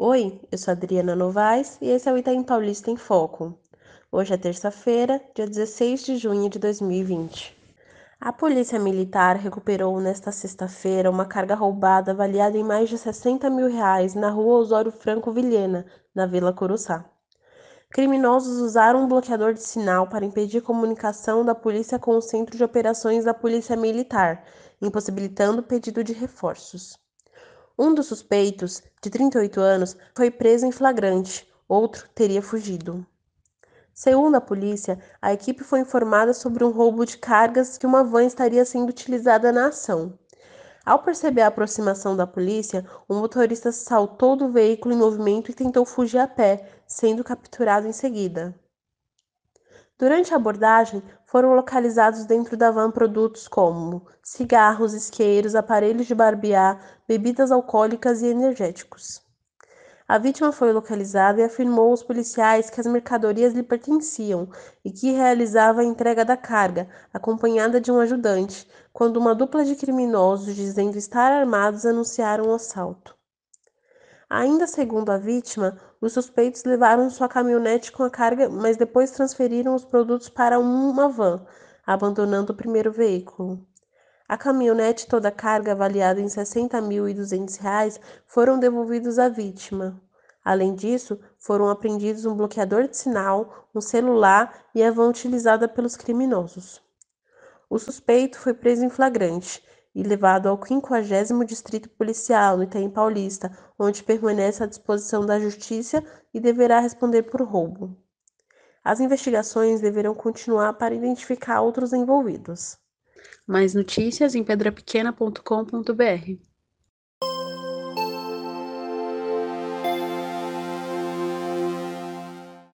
Oi, eu sou Adriana Novaes e esse é o Itaim Paulista em Foco. Hoje é terça-feira, dia 16 de junho de 2020. A Polícia Militar recuperou nesta sexta-feira uma carga roubada avaliada em mais de 60 mil reais na rua Osório Franco Vilhena, na Vila Curuçá. Criminosos usaram um bloqueador de sinal para impedir comunicação da polícia com o Centro de Operações da Polícia Militar, impossibilitando o pedido de reforços. Um dos suspeitos, de 38 anos, foi preso em flagrante, outro teria fugido. Segundo a polícia, a equipe foi informada sobre um roubo de cargas que uma van estaria sendo utilizada na ação. Ao perceber a aproximação da polícia, o motorista saltou do veículo em movimento e tentou fugir a pé, sendo capturado em seguida. Durante a abordagem, foram localizados dentro da van produtos como cigarros, isqueiros, aparelhos de barbear, bebidas alcoólicas e energéticos. A vítima foi localizada e afirmou aos policiais que as mercadorias lhe pertenciam e que realizava a entrega da carga, acompanhada de um ajudante, quando uma dupla de criminosos dizendo estar armados anunciaram o assalto. Ainda segundo a vítima, os suspeitos levaram sua caminhonete com a carga, mas depois transferiram os produtos para uma van, abandonando o primeiro veículo. A caminhonete e toda a carga, avaliada em R$ 60.200, foram devolvidos à vítima. Além disso, foram apreendidos um bloqueador de sinal, um celular e a van utilizada pelos criminosos. O suspeito foi preso em flagrante e levado ao 50 Distrito Policial, no Itaim Paulista, onde permanece à disposição da Justiça e deverá responder por roubo. As investigações deverão continuar para identificar outros envolvidos. Mais notícias em pedrapequena.com.br.